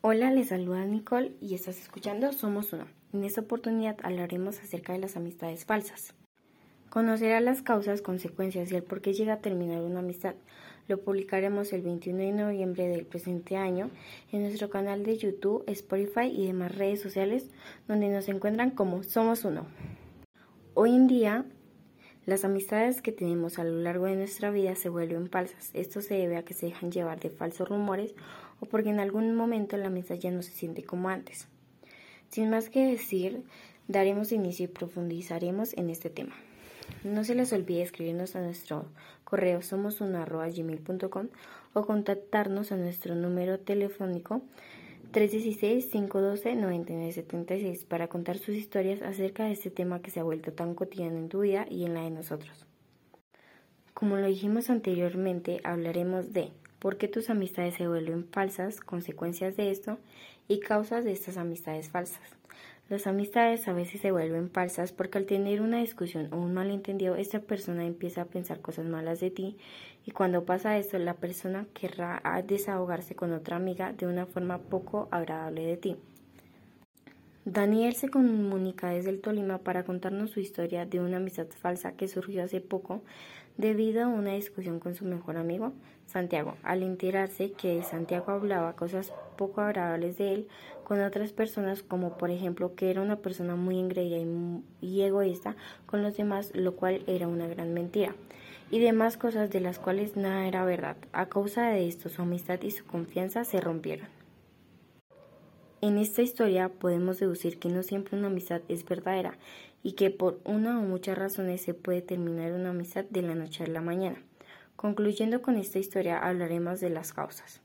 Hola, les saluda Nicole y estás escuchando Somos Uno. En esta oportunidad hablaremos acerca de las amistades falsas. Conocerás las causas, consecuencias y el por qué llega a terminar una amistad. Lo publicaremos el 21 de noviembre del presente año en nuestro canal de YouTube, Spotify y demás redes sociales donde nos encuentran como Somos Uno. Hoy en día las amistades que tenemos a lo largo de nuestra vida se vuelven falsas. Esto se debe a que se dejan llevar de falsos rumores o porque en algún momento la amistad ya no se siente como antes. Sin más que decir, daremos inicio y profundizaremos en este tema. No se les olvide escribirnos a nuestro correo somos1.gmail.com o contactarnos a nuestro número telefónico 316-512-9976 para contar sus historias acerca de este tema que se ha vuelto tan cotidiano en tu vida y en la de nosotros. Como lo dijimos anteriormente, hablaremos de por qué tus amistades se vuelven falsas, consecuencias de esto y causas de estas amistades falsas. Las amistades a veces se vuelven falsas porque al tener una discusión o un malentendido, esta persona empieza a pensar cosas malas de ti y cuando pasa esto, la persona querrá desahogarse con otra amiga de una forma poco agradable de ti. Daniel se comunica desde el Tolima para contarnos su historia de una amistad falsa que surgió hace poco debido a una discusión con su mejor amigo, Santiago, al enterarse que Santiago hablaba cosas poco agradables de él con otras personas, como por ejemplo que era una persona muy engreída y, egoísta con los demás, lo cual era una gran mentira, y demás cosas de las cuales nada era verdad. A causa de esto, su amistad y su confianza se rompieron. En esta historia podemos deducir que no siempre una amistad es verdadera y que por una o muchas razones se puede terminar una amistad de la noche a la mañana. Concluyendo con esta historia hablaremos de las causas,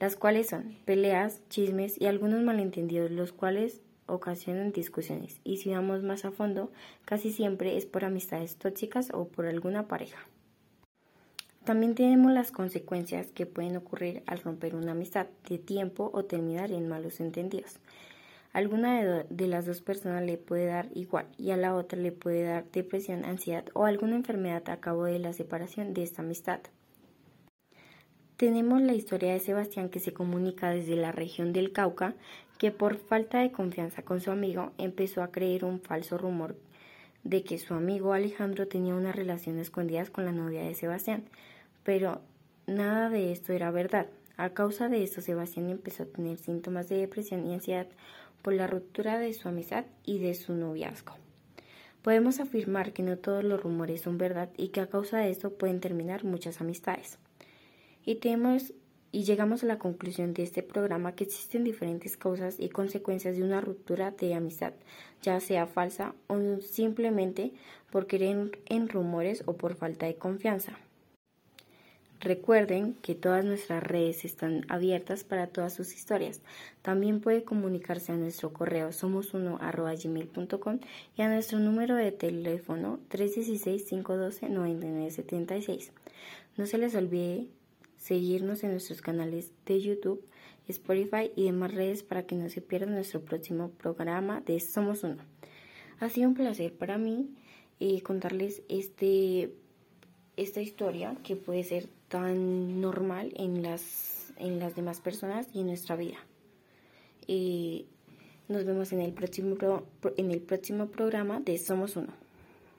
las cuales son peleas, chismes y algunos malentendidos, los cuales ocasionan discusiones. Y si vamos más a fondo, casi siempre es por amistades tóxicas o por alguna pareja. También tenemos las consecuencias que pueden ocurrir al romper una amistad de tiempo o terminar en malos entendidos. Alguna de, las dos personas le puede dar igual y a la otra le puede dar depresión, ansiedad o alguna enfermedad a cabo de la separación de esta amistad. Tenemos la historia de Sebastián que se comunica desde la región del Cauca, que por falta de confianza con su amigo empezó a creer un falso rumor de que su amigo Alejandro tenía una relación escondidas con la novia de Sebastián, pero nada de esto era verdad. A causa de esto, Sebastián empezó a tener síntomas de depresión y ansiedad por la ruptura de su amistad y de su noviazgo. Podemos afirmar que no todos los rumores son verdad y que a causa de esto pueden terminar muchas amistades. Y, tenemos, y llegamos a la conclusión de este programa que existen diferentes causas y consecuencias de una ruptura de amistad, ya sea falsa o simplemente por creer en rumores o por falta de confianza. Recuerden que todas nuestras redes están abiertas para todas sus historias. También puede comunicarse a nuestro correo somos1.gmail.com y a nuestro número de teléfono 316-512-9976. No se les olvide seguirnos en nuestros canales de YouTube, Spotify y demás redes para que no se pierdan nuestro próximo programa de Somos Uno. Ha sido un placer para mí eh, contarles este esta historia que puede ser tan normal en las, en las demás personas y en nuestra vida. Y nos vemos en el próximo, en el próximo programa de Somos Uno.